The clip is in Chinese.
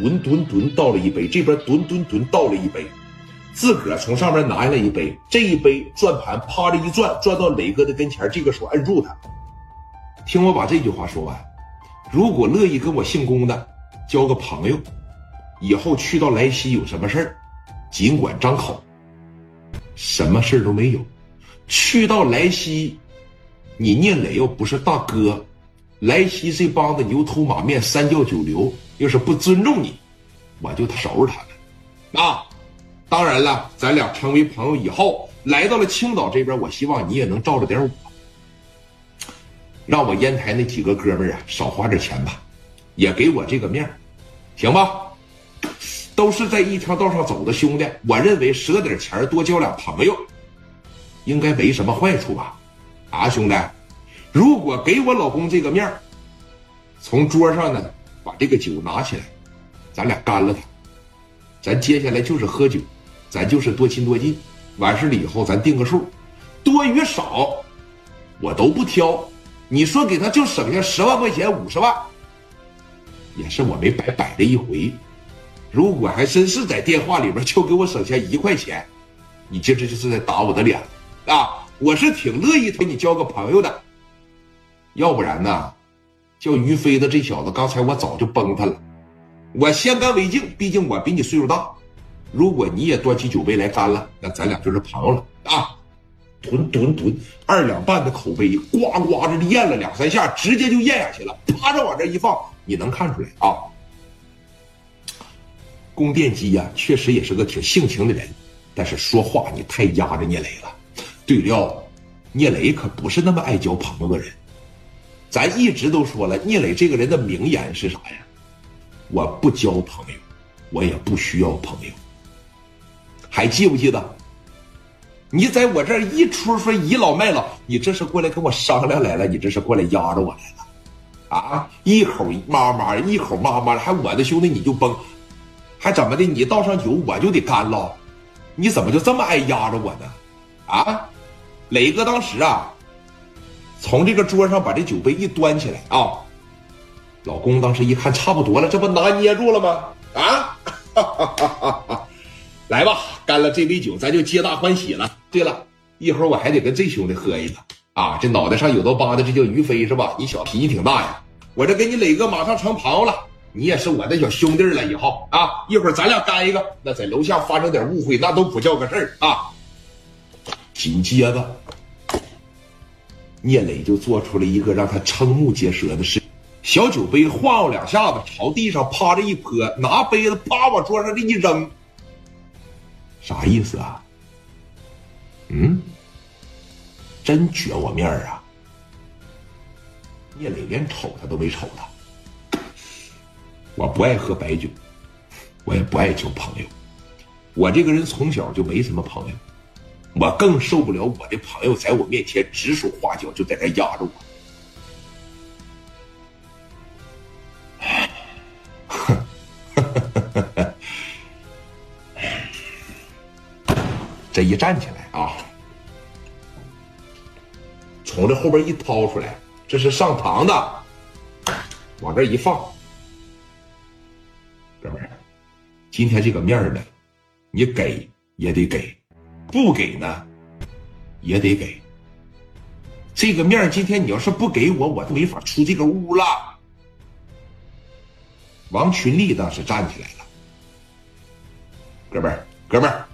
吨吨吨倒了一杯，这边吨吨吨倒了一杯，自个儿从上面拿下来一杯，这一杯转盘啪的一转，转到磊哥的跟前，这个手摁住他。听我把这句话说完，如果乐意跟我姓龚的交个朋友，以后去到莱西有什么事儿，尽管张口，什么事儿都没有。去到莱西，你聂磊要不是大哥，莱西这帮子牛头马面、三教九流，要是不尊重你，我就收拾他们。啊，当然了，咱俩成为朋友以后，来到了青岛这边，我希望你也能照着点我。让我烟台那几个哥们儿啊少花点钱吧，也给我这个面行吧？都是在一条道上走的兄弟，我认为舍点钱多交俩朋友，应该没什么坏处吧？啊，兄弟，如果给我老公这个面从桌上呢把这个酒拿起来，咱俩干了它，咱接下来就是喝酒，咱就是多亲多近，完事了以后咱定个数，多与少我都不挑。你说给他就省下十万块钱五十万，也是我没白摆这一回。如果还真是在电话里边就给我省下一块钱，你这这就是在打我的脸啊！我是挺乐意跟你交个朋友的，要不然呢，叫于飞的这小子，刚才我早就崩他了。我先干为敬，毕竟我比你岁数大。如果你也端起酒杯来干了，那咱俩就是朋友了啊！吨吨吨，二两半的口杯，呱呱的咽了两三下，直接就咽下去了。啪着往这一放，你能看出来啊？宫殿机呀，确实也是个挺性情的人，但是说话你太压着聂磊了。对了，聂磊可不是那么爱交朋友的人。咱一直都说了，聂磊这个人的名言是啥呀？我不交朋友，我也不需要朋友。还记不记得？你在我这儿一出说倚老卖老，你这是过来跟我商量来了？你这是过来压着我来了？啊！一口妈妈，一口妈妈还我的兄弟你就崩，还怎么的？你倒上酒我就得干了？你怎么就这么爱压着我呢？啊！磊哥当时啊，从这个桌上把这酒杯一端起来啊，老公当时一看差不多了，这不拿捏住了吗？啊！来吧，干了这杯酒，咱就皆大欢喜了。对了，一会儿我还得跟这兄弟喝一个啊！这脑袋上有道疤的，这叫于飞是吧？你小脾气挺大呀！我这给你磊哥马上成朋友了，你也是我的小兄弟了。以后啊，一会儿咱俩干一个，那在楼下发生点误会，那都不叫个事儿啊！紧接着，聂磊就做出了一个让他瞠目结舌的事：小酒杯晃悠两下子，朝地上趴着一泼，拿杯子啪往桌上这一扔，啥意思啊？嗯，真绝我面儿啊！聂磊连瞅他都没瞅他。我不爱喝白酒，我也不爱交朋友。我这个人从小就没什么朋友，我更受不了我的朋友在我面前指手画脚，就在那压着我。这一站起来。啊！从这后边一掏出来，这是上膛的，往这一放。哥们儿，今天这个面呢，你给也得给，不给呢也得给。这个面今天你要是不给我，我都没法出这个屋了。王群力当时站起来了，哥们儿，哥们儿。